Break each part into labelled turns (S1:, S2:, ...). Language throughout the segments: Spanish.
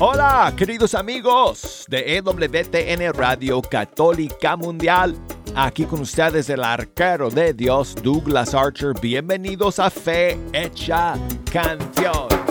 S1: Hola, queridos amigos de EWTN Radio Católica Mundial. Aquí con ustedes el arquero de Dios, Douglas Archer. Bienvenidos a Fe Hecha Canción.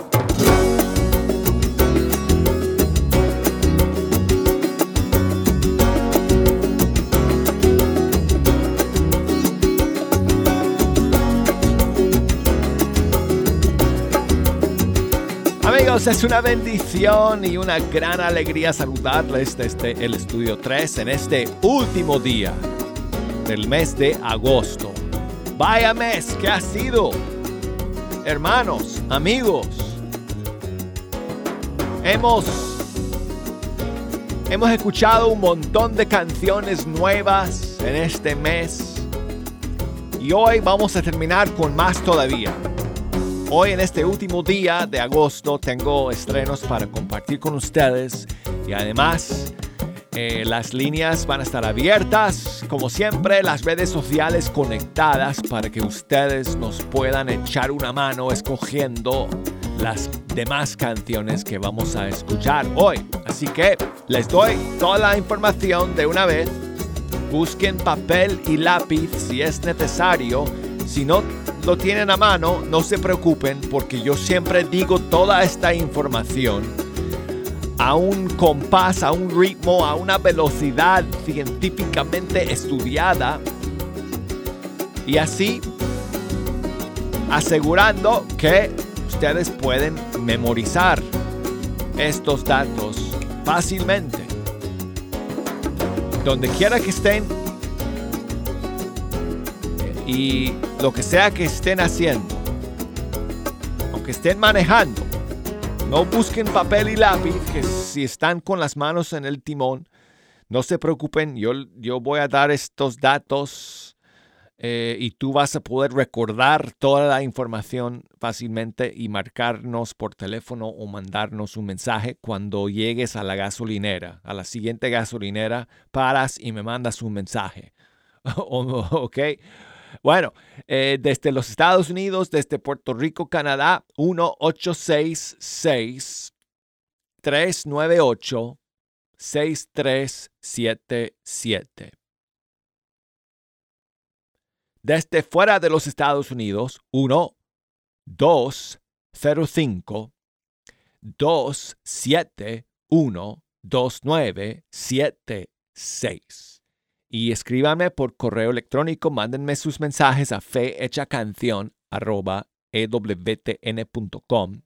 S1: Es una bendición y una gran alegría saludarles desde el estudio 3 en este último día del mes de agosto. Vaya mes que ha sido, hermanos, amigos. Hemos hemos escuchado un montón de canciones nuevas en este mes y hoy vamos a terminar con más todavía. Hoy en este último día de agosto tengo estrenos para compartir con ustedes y además eh, las líneas van a estar abiertas, como siempre las redes sociales conectadas para que ustedes nos puedan echar una mano escogiendo las demás canciones que vamos a escuchar hoy. Así que les doy toda la información de una vez. Busquen papel y lápiz si es necesario. Si no lo tienen a mano, no se preocupen porque yo siempre digo toda esta información a un compás, a un ritmo, a una velocidad científicamente estudiada y así asegurando que ustedes pueden memorizar estos datos fácilmente. Donde quiera que estén, y lo que sea que estén haciendo, aunque estén manejando, no busquen papel y lápiz, que si están con las manos en el timón, no se preocupen, yo, yo voy a dar estos datos eh, y tú vas a poder recordar toda la información fácilmente y marcarnos por teléfono o mandarnos un mensaje cuando llegues a la gasolinera, a la siguiente gasolinera, paras y me mandas un mensaje. ¿Ok? Bueno, eh, desde los Estados Unidos, desde Puerto Rico, Canadá, 1-866-398-6377. Desde fuera de los Estados Unidos, 1-205-271-2976 y escríbanme por correo electrónico, mándenme sus mensajes a fehechacanción.com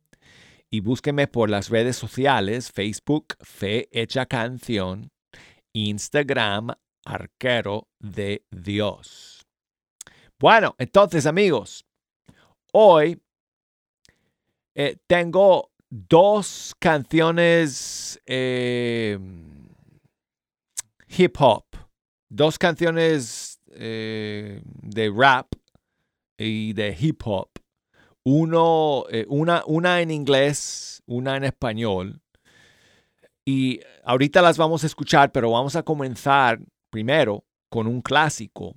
S1: y búsquenme por las redes sociales, Facebook, Fe Hecha Canción, Instagram, Arquero de Dios. Bueno, entonces amigos, hoy eh, tengo dos canciones eh, hip hop dos canciones eh, de rap y de hip hop. Uno, eh, una, una en inglés, una en español. Y ahorita las vamos a escuchar, pero vamos a comenzar primero con un clásico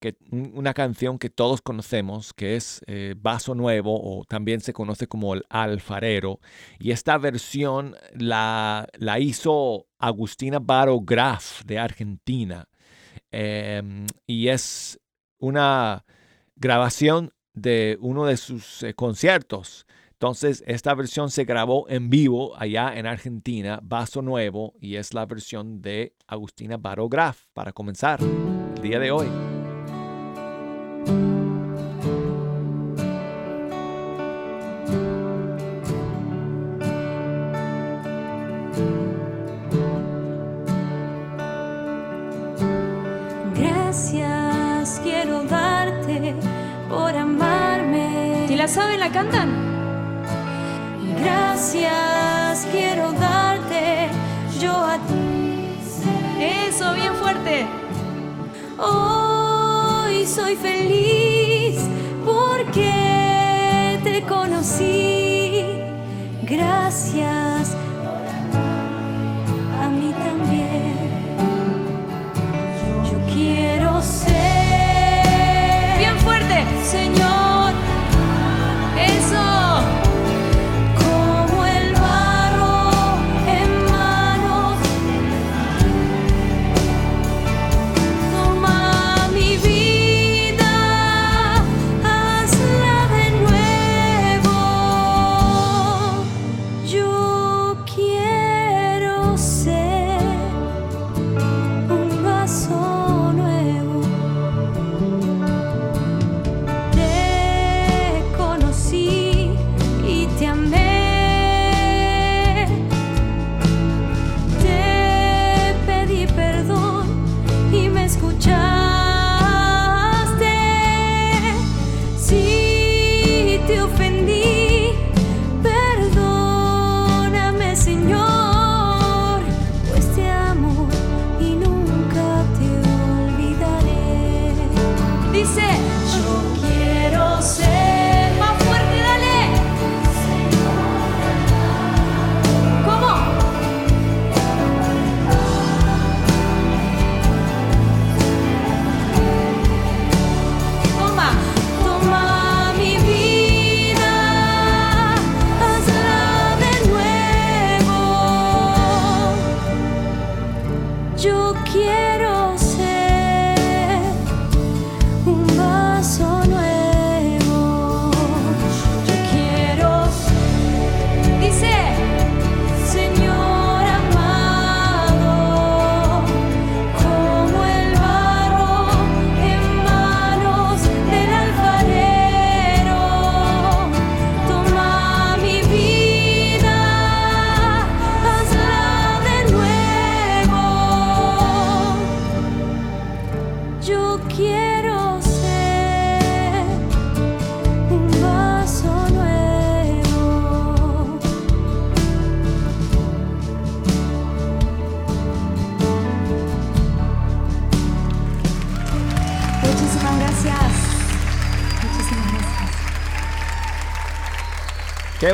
S1: que, una canción que todos conocemos, que es eh, Vaso Nuevo, o también se conoce como el Alfarero. Y esta versión la, la hizo Agustina Baro Graf de Argentina. Em, y es una grabación de uno de sus eh, conciertos. Entonces, esta versión se grabó en vivo allá en Argentina, Vaso Nuevo, y es la versión de Agustina Baro Graf para comenzar el día de hoy.
S2: Saben, la cantan. Gracias quiero darte yo a ti. Eso, bien fuerte. Hoy soy feliz porque te conocí. Gracias a mí también. Yo quiero ser bien fuerte, Señor.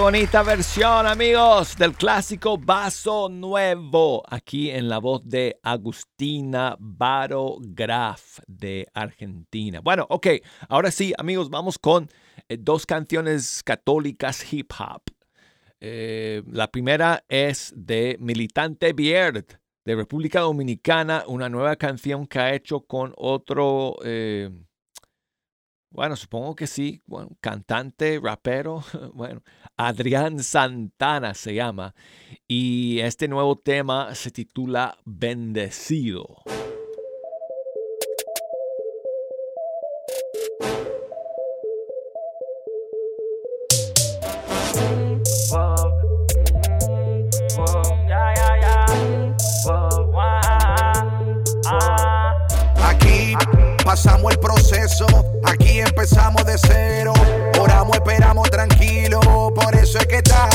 S1: Bonita versión, amigos, del clásico Vaso Nuevo, aquí en la voz de Agustina Baro Graf de Argentina. Bueno, ok, ahora sí, amigos, vamos con eh, dos canciones católicas hip hop. Eh, la primera es de Militante Bierd de República Dominicana, una nueva canción que ha hecho con otro... eh, bueno, supongo que sí, cantante, rapero, bueno, Adrián Santana se llama. Y este nuevo tema se titula Bendecido.
S3: Pasamos el proceso, aquí empezamos de cero. Oramos, esperamos tranquilo, por eso es que estamos.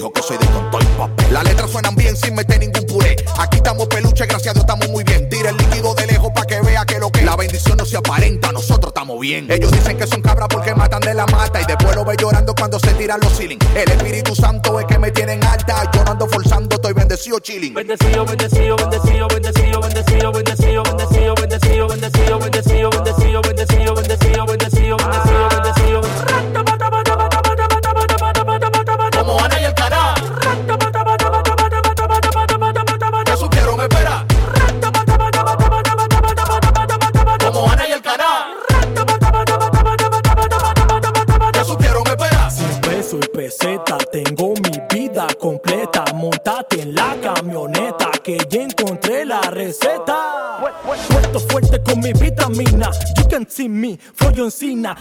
S3: Dijo que soy de tonto y papel. Las letras suenan bien sin meter ningún puré. Aquí estamos peluche, gracias a Dios estamos muy bien. Tira el líquido de lejos para que vea que lo que. La bendición no se aparenta, nosotros estamos bien. Ellos dicen que son cabras porque matan de la mata. Y después lo ve llorando cuando se tiran los ceilings. El Espíritu Santo es que me tienen alta. Yo no ando forzando, estoy bendecido chilling.
S4: Bendecido, bendecido, bendecido,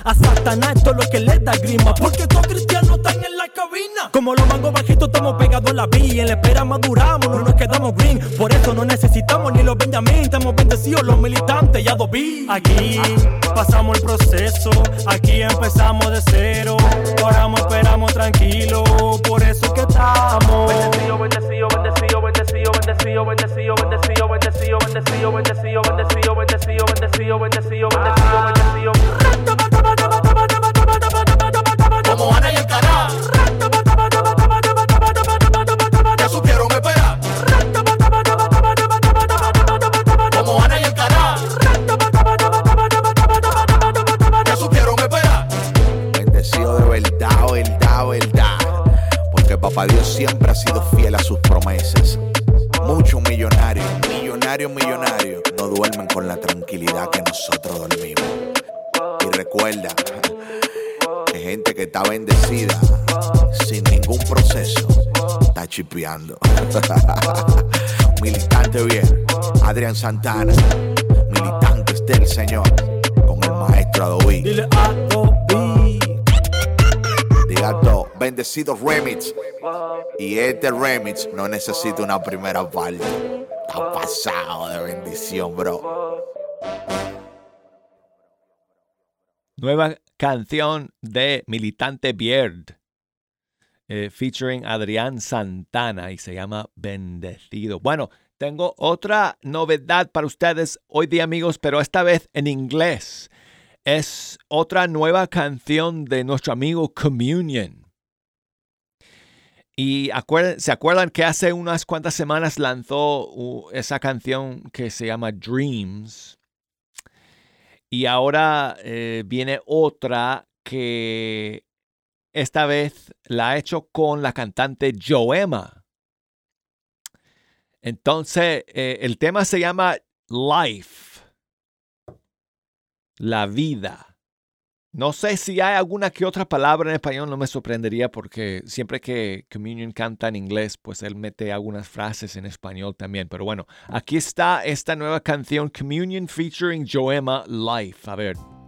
S4: A Satanás todo lo que le da grima. Porque todos cristianos están en la cabina. Como los mangos bajitos, estamos pegados en la vía. En la espera maduramos, no nos quedamos green. Por eso no necesitamos ni los Benjamín. Estamos bendecidos los militantes, ya dobí. Aquí pasamos el proceso. Aquí empezamos de cero. Oramos, esperamos tranquilo. Por eso es que estamos.
S3: Militante bien, Adrián Santana, militantes del Señor, con el maestro Adobe.
S4: Dile a Dobby.
S3: Diga todo, bendecido remix. Y este remix no necesita una primera parte. Está pasado de bendición, bro.
S1: Nueva canción de Militante Bierd, eh, featuring Adrián Santana y se llama Bendecido. Bueno, tengo otra novedad para ustedes hoy día, amigos, pero esta vez en inglés. Es otra nueva canción de nuestro amigo Communion. Y se acuerdan que hace unas cuantas semanas lanzó esa canción que se llama Dreams. Y ahora eh, viene otra que esta vez la ha hecho con la cantante Joema. Entonces, eh, el tema se llama life. La vida. No sé si hay alguna que otra palabra en español, no me sorprendería porque siempre que Communion canta en inglés, pues él mete algunas frases en español también. Pero bueno, aquí está esta nueva canción Communion featuring Joema Life. A ver.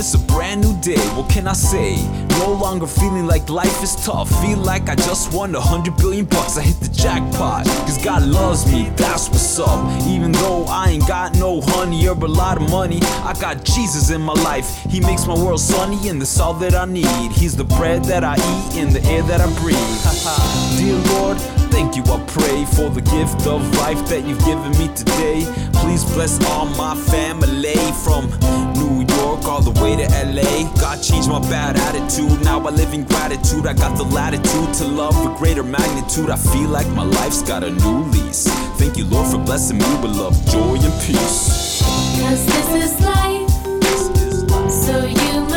S5: It's a brand new day. What can I say? No longer feeling like life is tough. Feel like I just won a hundred billion bucks. I hit the jackpot. Cause God loves me, that's what's up. Even though I ain't got no honey or a lot of money, I got Jesus in my life. He makes my world sunny, and that's all that I need. He's the bread that I eat and the air that I breathe. Dear Lord, Thank you, I pray for the gift of life that you've given me today. Please bless all my family from all the way to LA. God changed my bad attitude, now I live in gratitude. I got the latitude to love with greater magnitude. I feel like my life's got a new lease. Thank you, Lord, for blessing me with love, joy, and peace.
S2: Cause this is life, so you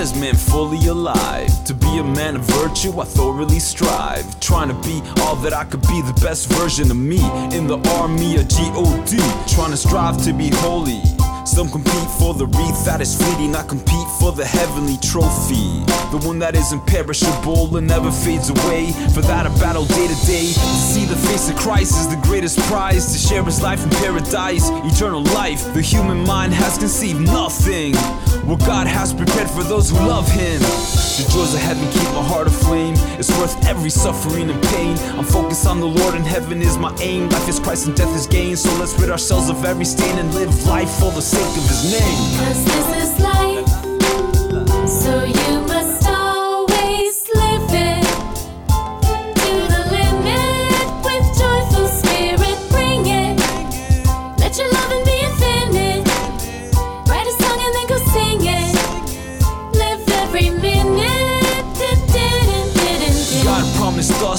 S5: God is meant fully alive. To be a man of virtue, I thoroughly strive. Trying to be all that I could be, the best version of me. In the army of G-O-D. Trying to strive to be holy. Some compete for the wreath that is fleeting. I compete for the heavenly trophy. The one that is imperishable and never fades away. For that, I battle day to day. To see the face of Christ is the greatest prize. To share his life in paradise, eternal life. The human mind has conceived nothing. What God has prepared for those who love him. The joys of heaven keep my heart aflame. It's worth every suffering and pain. I'm focused on the Lord and heaven is my aim. Life is Christ and death is gain. So let's rid ourselves of every stain and live life for the sake of his name.
S2: Cause this is life, so you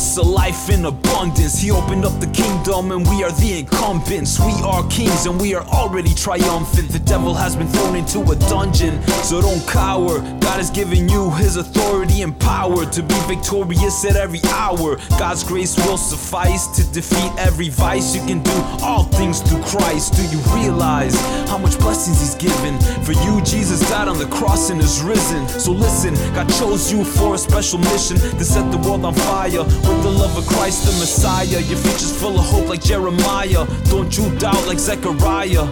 S5: us a life in abundance. He opened up the kingdom and we are the incumbents. We are kings and we are already triumphant. The devil has been thrown into a dungeon, so don't cower. God has given you his authority and power to be victorious at every hour. God's grace will suffice to defeat every vice. You can do all things through Christ. Do you realize how much blessings he's given? For you, Jesus died on the cross and is risen. So listen, God chose you for a special mission to set the world on fire with the love of Christ the Messiah. Your future's full of hope like Jeremiah. Don't you doubt like Zechariah.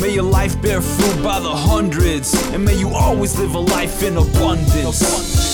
S5: May your life bear fruit by the hundreds, and may you always live a life in abundance.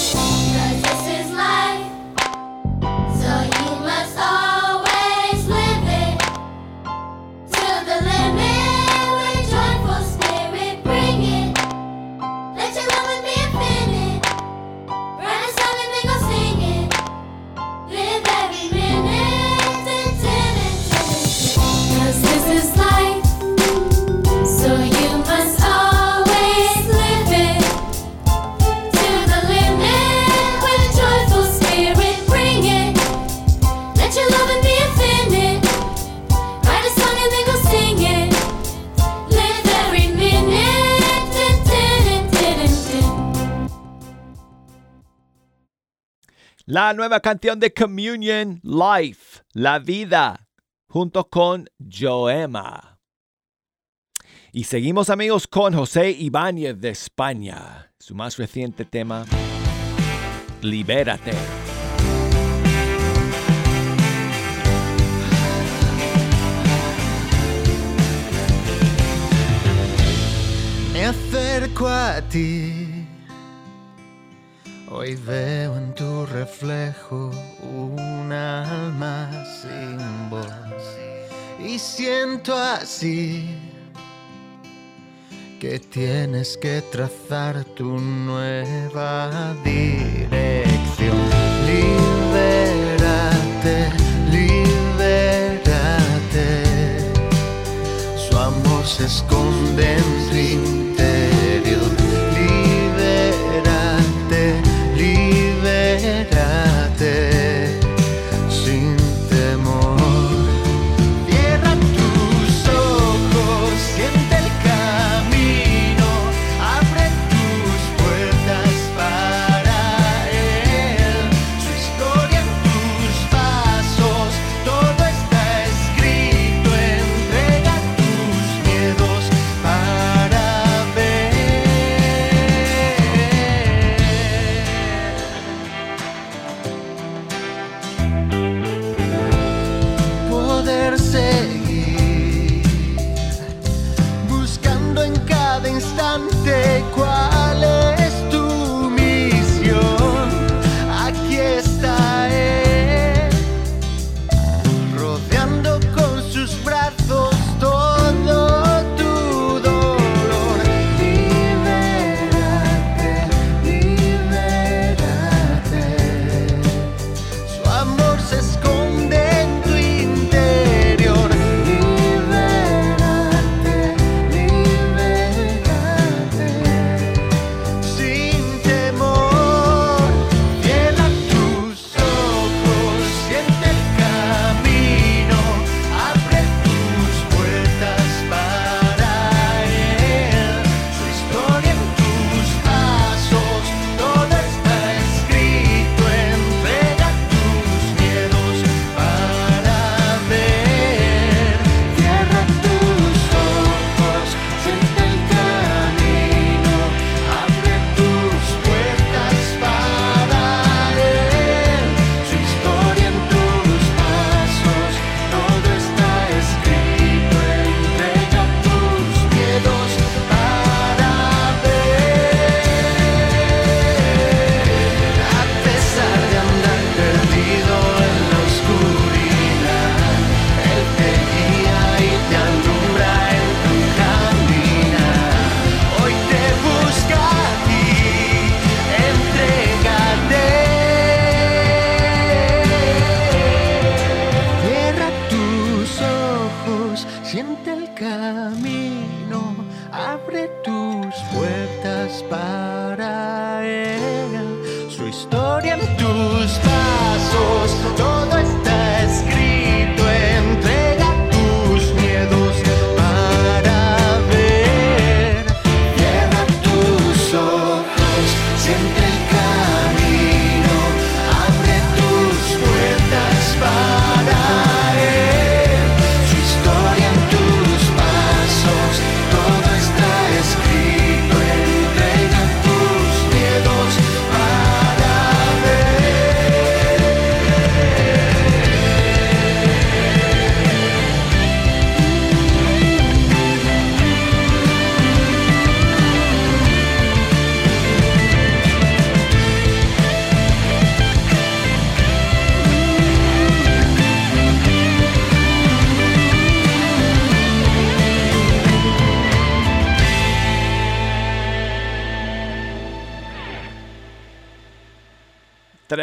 S1: La nueva canción de Communion, Life, La Vida, junto con Joema. Y seguimos amigos con José Ibáñez de España. Su más reciente tema, Libérate.
S6: Me acerco a ti. Hoy veo en tu reflejo un alma sin voz. Y siento así que tienes que trazar tu nueva dirección. Libérate, libérate. Su amor se esconde en tu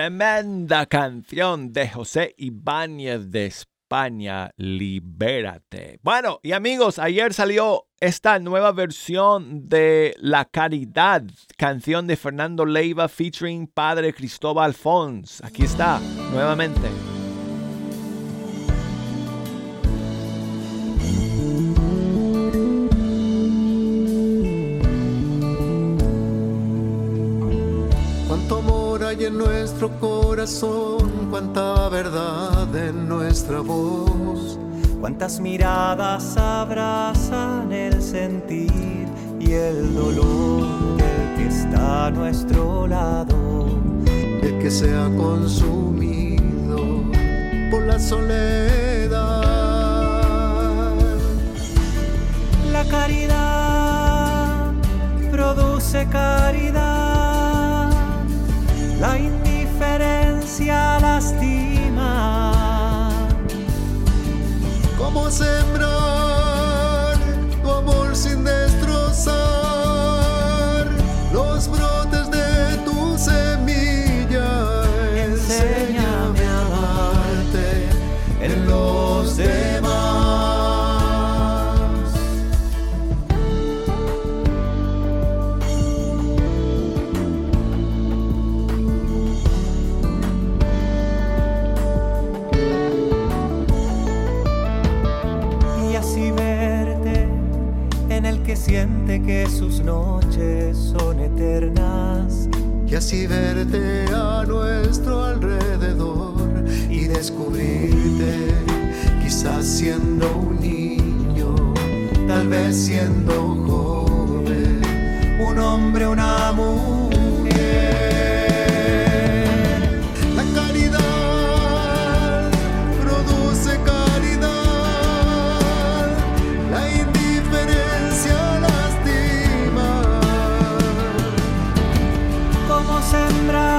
S1: Tremenda canción de José Ibáñez de España, Libérate. Bueno, y amigos, ayer salió esta nueva versión de La Caridad, canción de Fernando Leiva featuring Padre Cristóbal Fons. Aquí está, nuevamente.
S6: Hay en nuestro corazón, cuánta verdad en nuestra voz.
S7: Cuántas miradas abrazan el sentir y el dolor del que está a nuestro lado.
S6: El que se ha consumido por la soledad.
S7: La caridad produce caridad. La indiferencia lastima.
S6: ¿Cómo sembrar tu amor sin destrozar?
S8: Y así verte a nuestro alrededor y descubrirte, quizás siendo un niño, tal vez siendo joven, un hombre, una mujer.
S6: Sembrar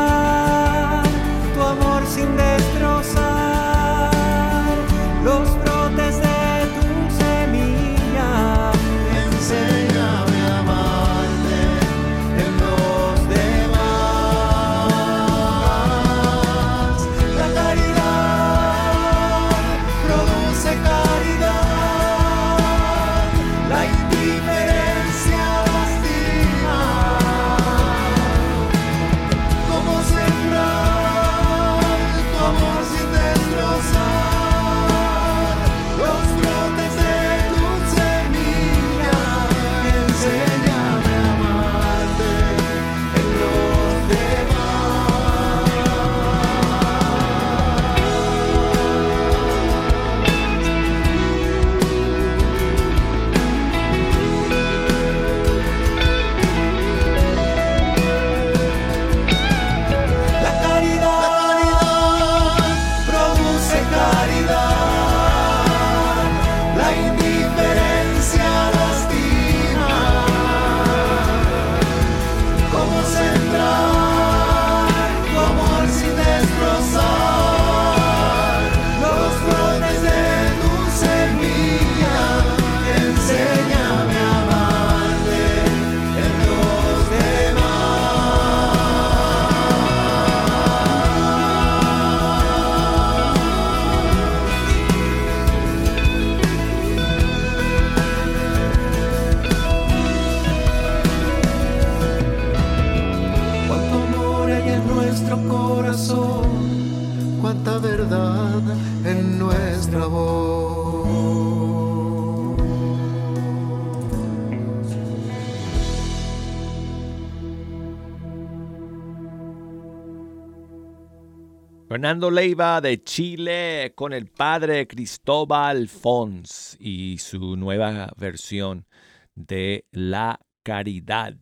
S1: Fernando Leiva de Chile con el padre Cristóbal Fons y su nueva versión de La Caridad.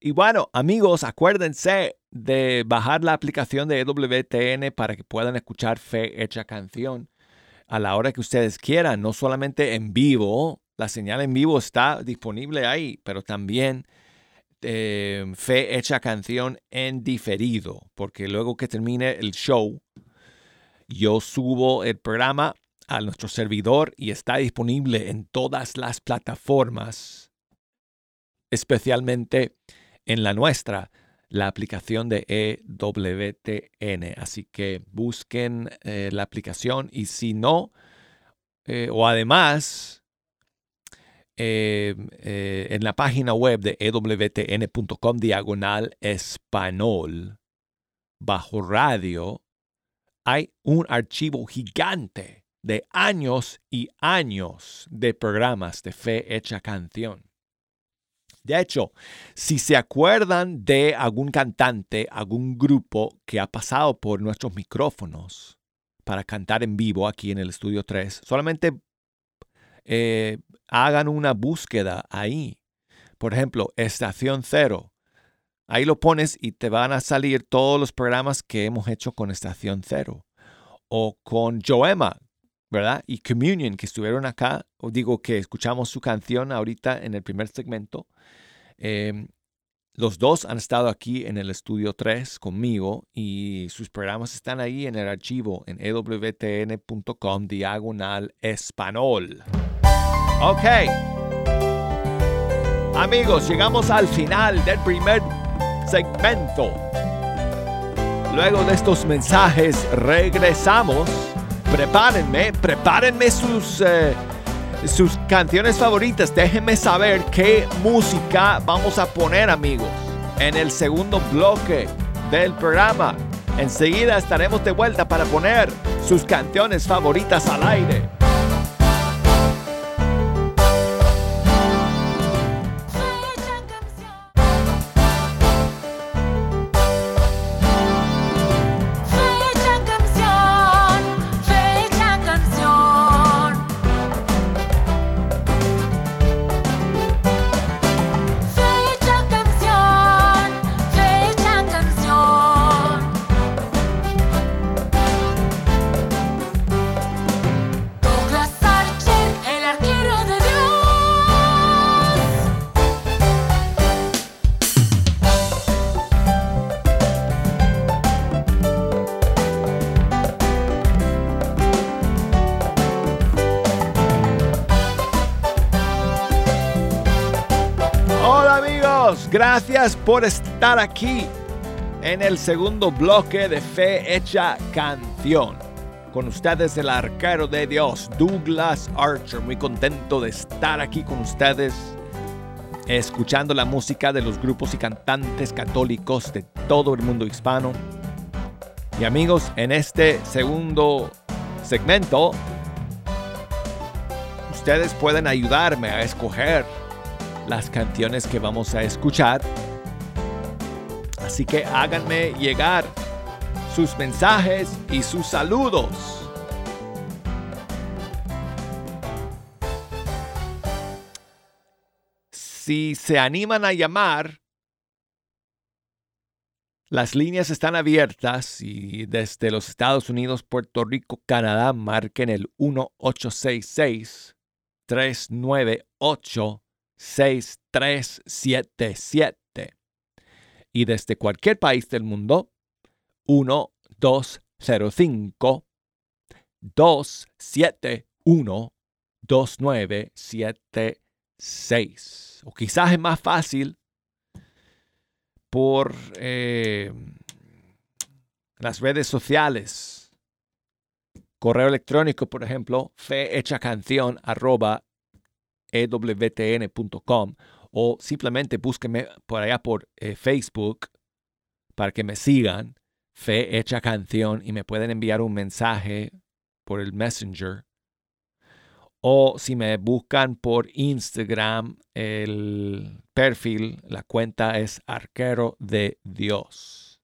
S1: Y bueno, amigos, acuérdense de bajar la aplicación de EWTN para que puedan escuchar Fe Hecha Canción a la hora que ustedes quieran, no solamente en vivo, la señal en vivo está disponible ahí, pero también eh, Fe Hecha Canción en diferido, porque luego que termine el show, yo subo el programa a nuestro servidor y está disponible en todas las plataformas, especialmente en la nuestra, la aplicación de EWTN. Así que busquen eh, la aplicación y si no, eh, o además, eh, eh, en la página web de ewtn.com diagonal español, bajo radio, hay un archivo gigante de años y años de programas de fe hecha canción. De hecho, si se acuerdan de algún cantante, algún grupo que ha pasado por nuestros micrófonos para cantar en vivo aquí en el estudio 3, solamente eh, hagan una búsqueda ahí. Por ejemplo, Estación Cero. Ahí lo pones y te van a salir todos los programas que hemos hecho con Estación Cero. O con Joema, ¿verdad? Y Communion, que estuvieron acá. O digo que escuchamos su canción ahorita en el primer segmento. Eh, los dos han estado aquí en el estudio 3 conmigo y sus programas están ahí en el archivo en ewtn.com diagonal español. Ok. Amigos, llegamos al final del primer segmento. Luego de estos mensajes regresamos. Prepárenme, prepárenme sus, eh, sus canciones favoritas. Déjenme saber qué música vamos a poner, amigos, en el segundo bloque del programa. Enseguida estaremos de vuelta para poner sus canciones favoritas al aire. Gracias por estar aquí en el segundo bloque de Fe Hecha Canción. Con ustedes el arquero de Dios, Douglas Archer. Muy contento de estar aquí con ustedes, escuchando la música de los grupos y cantantes católicos de todo el mundo hispano. Y amigos, en este segundo segmento, ustedes pueden ayudarme a escoger las canciones que vamos a escuchar. Así que háganme llegar sus mensajes y sus saludos. Si se animan a llamar, las líneas están abiertas y desde los Estados Unidos, Puerto Rico, Canadá, marquen el 1866 398 6377. Y desde cualquier país del mundo, 1205 271 2976. O quizás es más fácil por eh, las redes sociales. Correo electrónico, por ejemplo, fehechacanción arroba ewtn.com o simplemente búsquenme por allá por eh, Facebook para que me sigan, Fe Hecha Canción, y me pueden enviar un mensaje por el Messenger. O si me buscan por Instagram, el perfil, la cuenta es Arquero de Dios.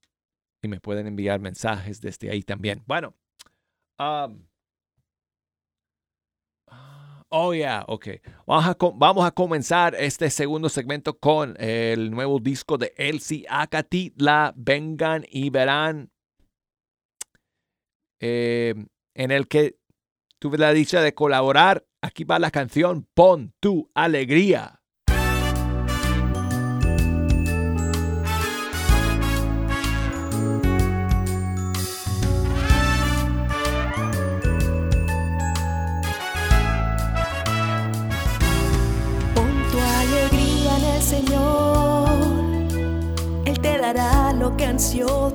S1: Y me pueden enviar mensajes desde ahí también. Bueno, um, Oh, yeah, ok. Vamos a, vamos a, comenzar este segundo segmento con el nuevo disco de Elsie Acatitla. Vengan y verán. Eh, en el que tuve la dicha de colaborar. Aquí va la canción Pon tu alegría.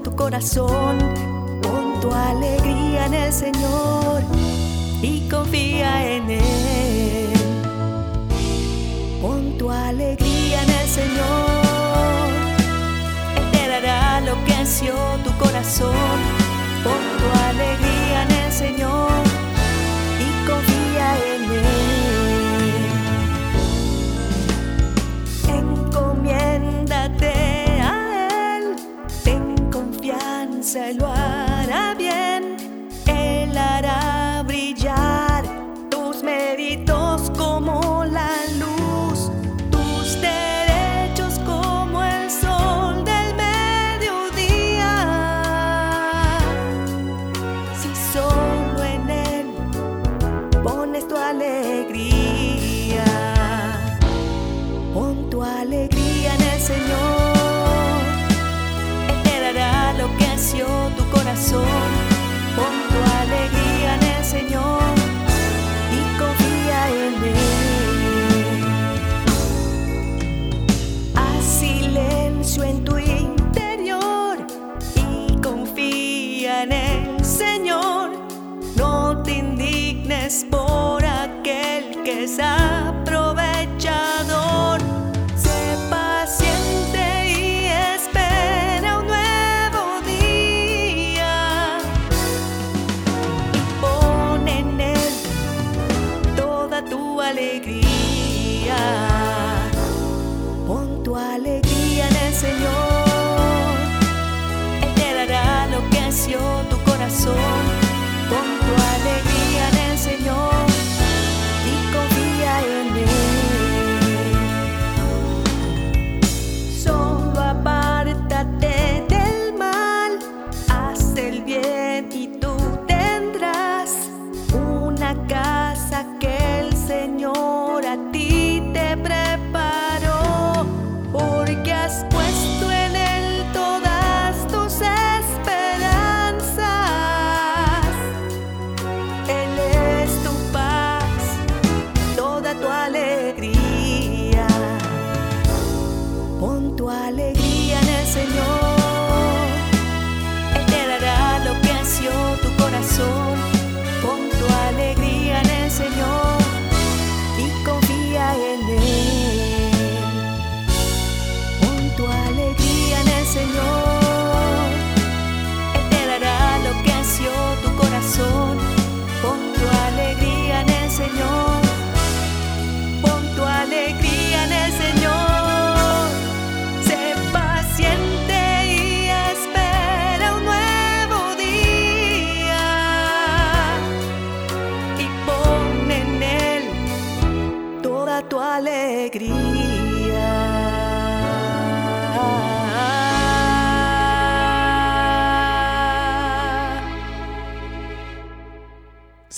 S9: Tu corazón. Pon tu alegría en el Señor y confía en Él. Pon tu alegría en el Señor. Él te dará lo que ansió tu corazón.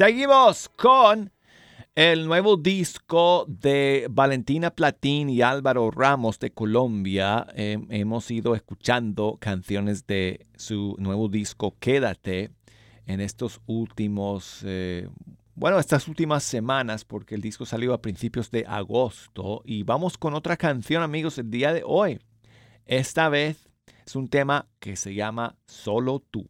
S1: Seguimos con el nuevo disco de Valentina Platín y Álvaro Ramos de Colombia. Hemos ido escuchando canciones de su nuevo disco Quédate en estos últimos, eh, bueno, estas últimas semanas porque el disco salió a principios de agosto. Y vamos con otra canción amigos el día de hoy. Esta vez es un tema que se llama Solo tú.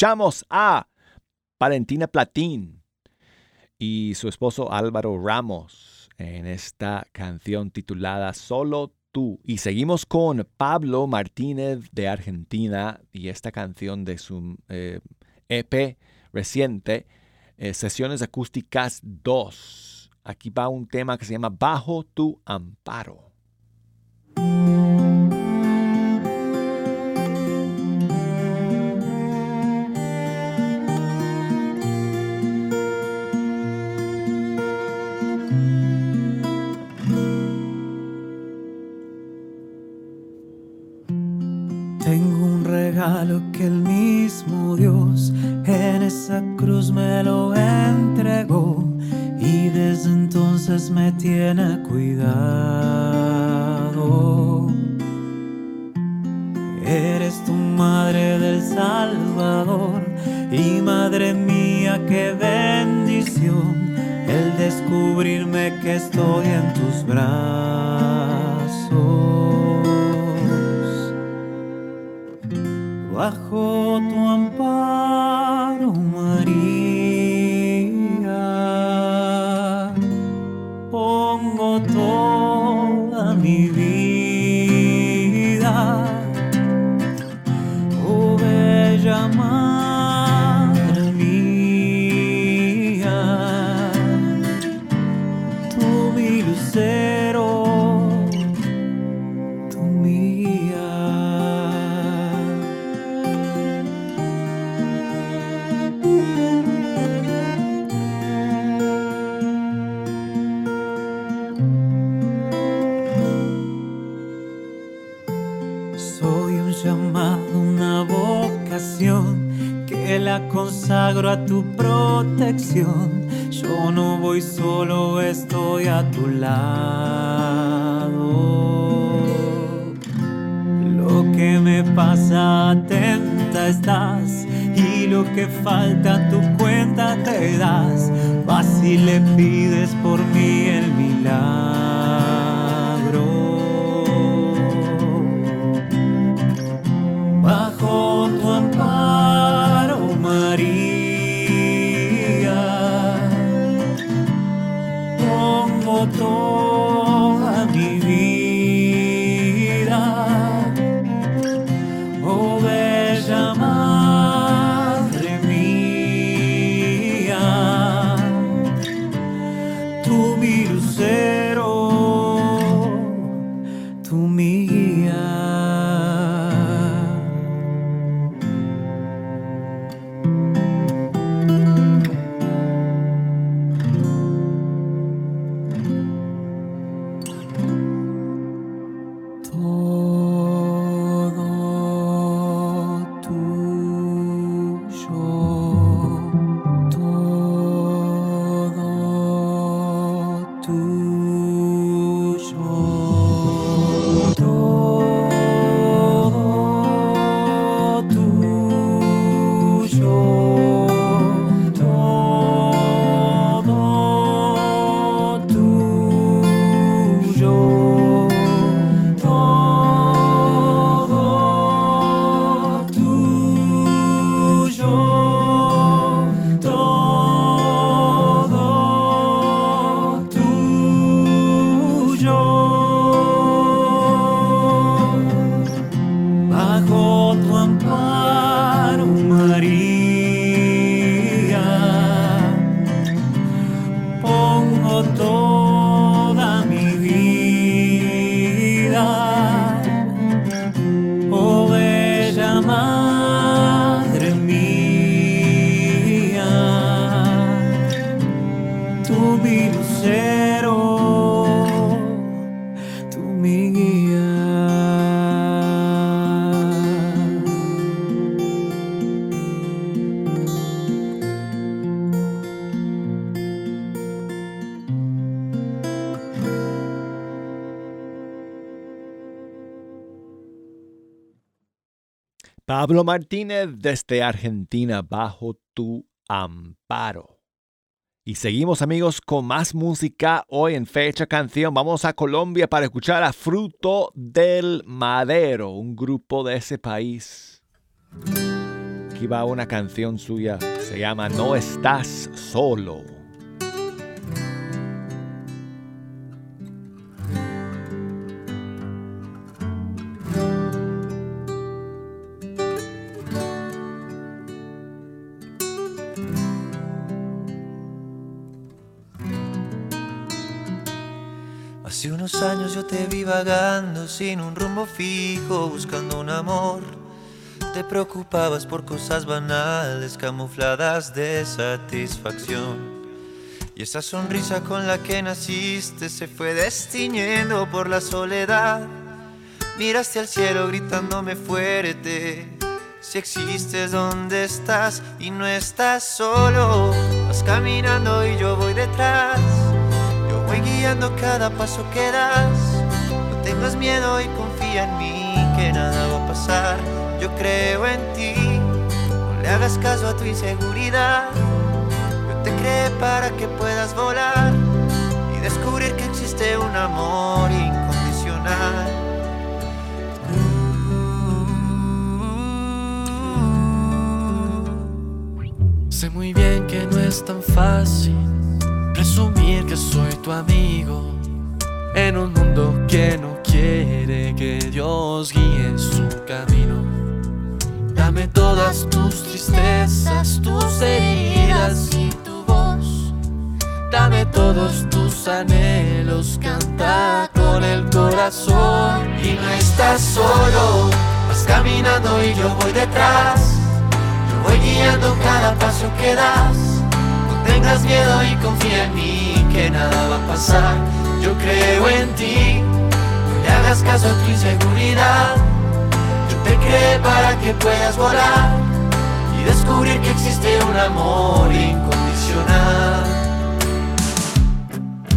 S1: Escuchamos a Valentina Platín y su esposo Álvaro Ramos en esta canción titulada Solo tú. Y seguimos con Pablo Martínez de Argentina y esta canción de su eh, EP reciente, eh, Sesiones Acústicas 2. Aquí va un tema que se llama Bajo tu amparo.
S7: Regalo que el mismo Dios en esa cruz me lo entregó y desde entonces me tiene cuidado. Que falta, tu cuenta te das. Vas y le pides por mí el milagro.
S1: Pablo Martínez desde Argentina bajo tu amparo. Y seguimos amigos con más música. Hoy en Fecha Canción vamos a Colombia para escuchar a Fruto del Madero, un grupo de ese país Aquí va una canción suya, se llama No estás solo.
S6: Años yo te vi vagando sin un rumbo fijo, buscando un amor. Te preocupabas por cosas banales, camufladas de satisfacción. Y esa sonrisa con la que naciste se fue destiñendo por la soledad. Miraste al cielo gritándome fuerte. Si existes, ¿dónde estás? Y no estás solo. Vas caminando y yo voy detrás. Voy guiando cada paso que das. No tengas miedo y confía en mí, que nada va a pasar. Yo creo en ti. No le hagas caso a tu inseguridad. Yo te creé para que puedas volar y descubrir que existe un amor incondicional.
S10: Sé muy bien que no es tan fácil presumir que soy tu amigo en un mundo que no quiere que Dios guíe su camino. Dame todas tus tristezas, tus heridas y tu voz. Dame todos tus anhelos, canta con el corazón. Y no estás solo, vas caminando y yo voy detrás. Yo voy guiando cada paso que das. Tengas miedo y confía en mí, que nada va a pasar. Yo creo en ti, no le hagas caso a tu inseguridad. Yo te creé para que puedas volar y descubrir que existe un amor incondicional.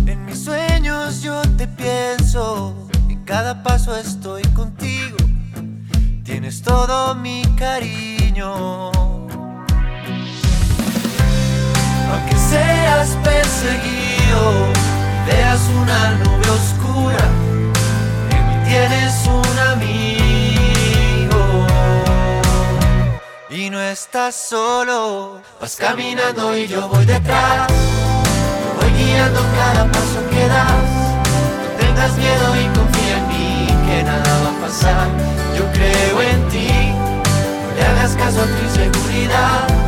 S6: En mis sueños yo te pienso, en cada paso estoy contigo. Tienes todo mi cariño. Seas perseguido, veas una nube oscura, en mí tienes un amigo. Y no estás solo, vas caminando y yo voy detrás. Yo voy guiando cada paso que das. No tengas miedo y confía en mí, que nada va a pasar. Yo creo en ti, no le hagas caso a tu inseguridad.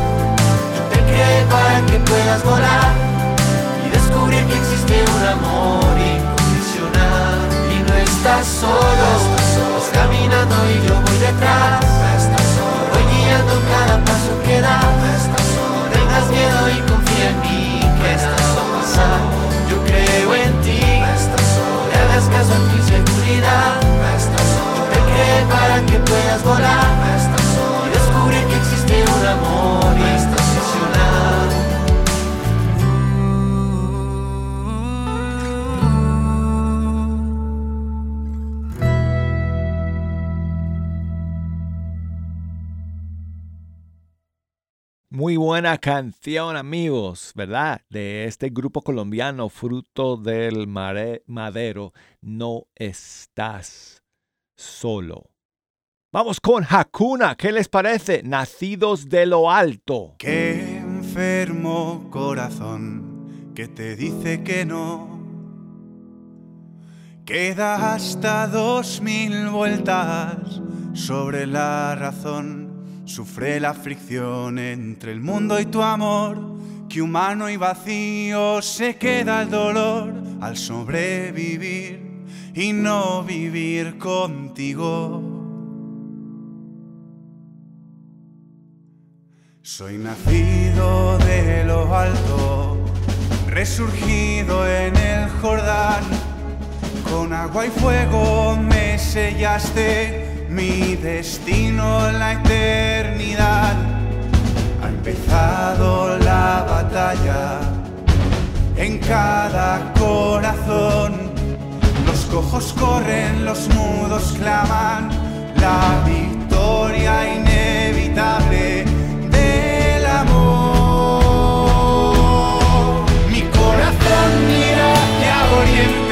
S6: Te para que puedas volar y descubrir que existe un amor incondicional. Y no estás solo, vas caminando y yo voy detrás. Voy guiando cada paso que das. No tengas miedo y confía en mí, que a pasar. Yo creo en ti, le hagas caso a tu inseguridad. Yo te creé para que puedas volar
S1: Muy buena canción, amigos, ¿verdad? De este grupo colombiano, fruto del madero, no estás solo. Vamos con Hakuna, ¿qué les parece? Nacidos de lo alto.
S11: Qué enfermo corazón que te dice que no. Queda hasta dos mil vueltas sobre la razón. Sufre la fricción entre el mundo y tu amor. Que humano y vacío se queda el dolor al sobrevivir y no vivir contigo. Soy nacido de lo alto, resurgido en el Jordán. Con agua y fuego me sellaste mi destino la eternidad. Ha empezado la batalla en cada corazón. Los cojos corren, los mudos claman, la victoria inevitable del amor. Mi corazón mira hacia oriente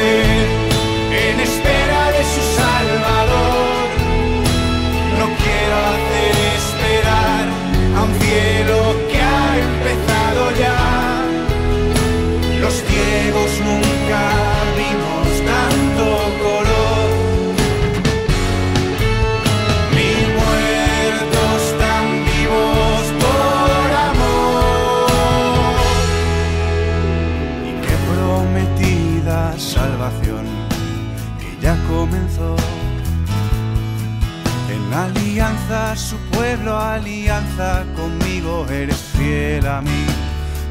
S11: alianza conmigo, eres fiel a mí.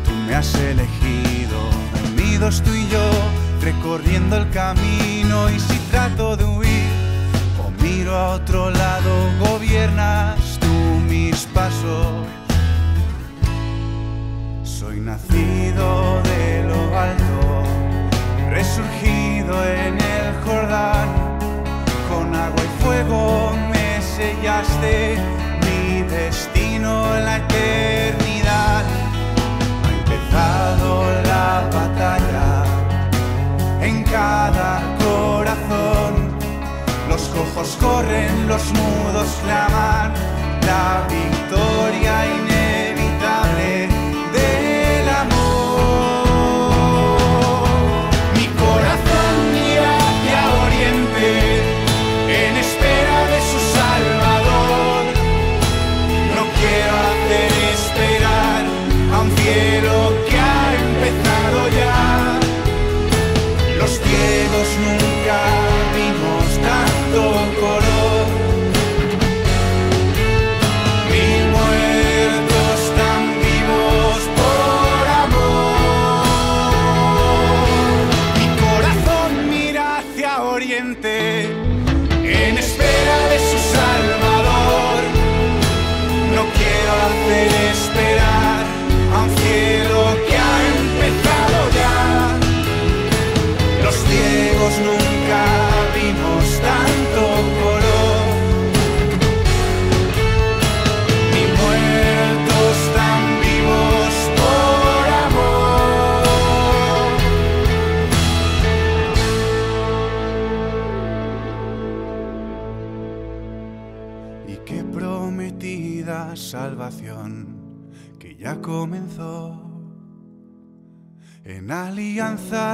S11: Tú me has elegido, unidos tú y yo, recorriendo el camino. Y si trato de huir o miro a otro lado, gobiernas tú mis pasos. Soy nacido de lo alto, resurgido mi destino en la eternidad. Ha empezado la batalla en cada corazón. Los cojos corren, los mudos claman, la victoria inevitable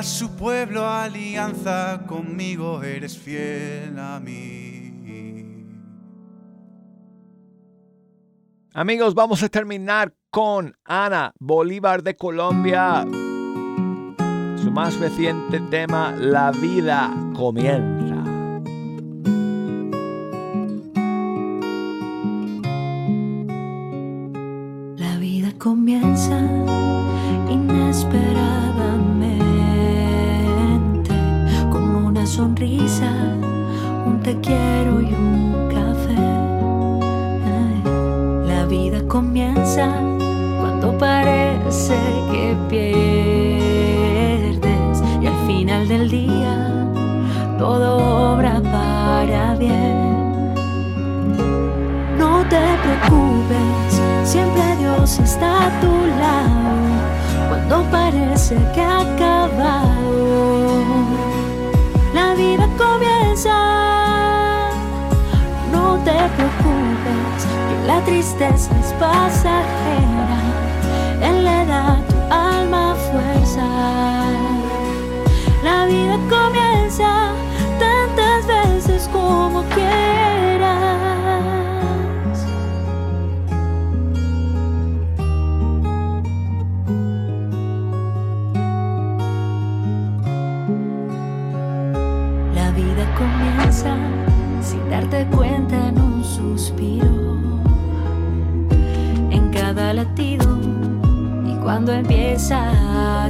S11: su pueblo, alianza conmigo, eres fiel a mí.
S1: Amigos, vamos a terminar con Ana Bolívar de Colombia. Su más reciente tema, La vida comienza.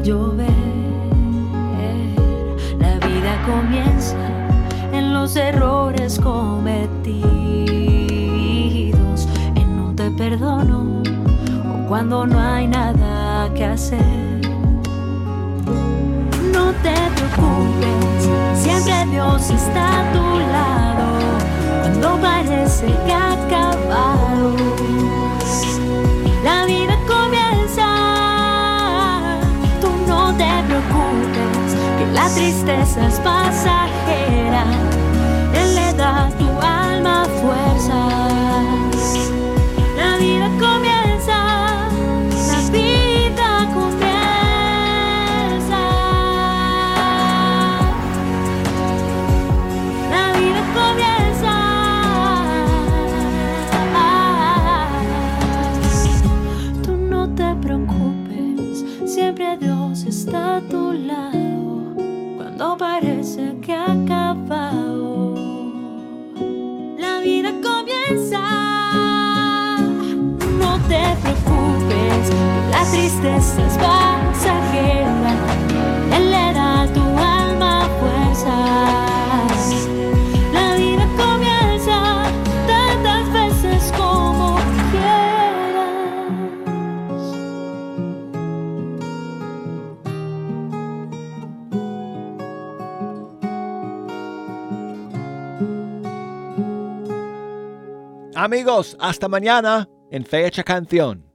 S2: Llover. La vida comienza en los errores cometidos, en un te perdono o cuando no hay nada que hacer. No te preocupes, siempre Dios está a tu lado cuando parece que ha acabado. La tristeza es pasajera. Él le da a tu alma fuerzas. Tristeza es pasajera. Él le da a tu alma fuerzas. La vida comienza tantas veces como quieras.
S1: Amigos, hasta mañana en Fecha Canción.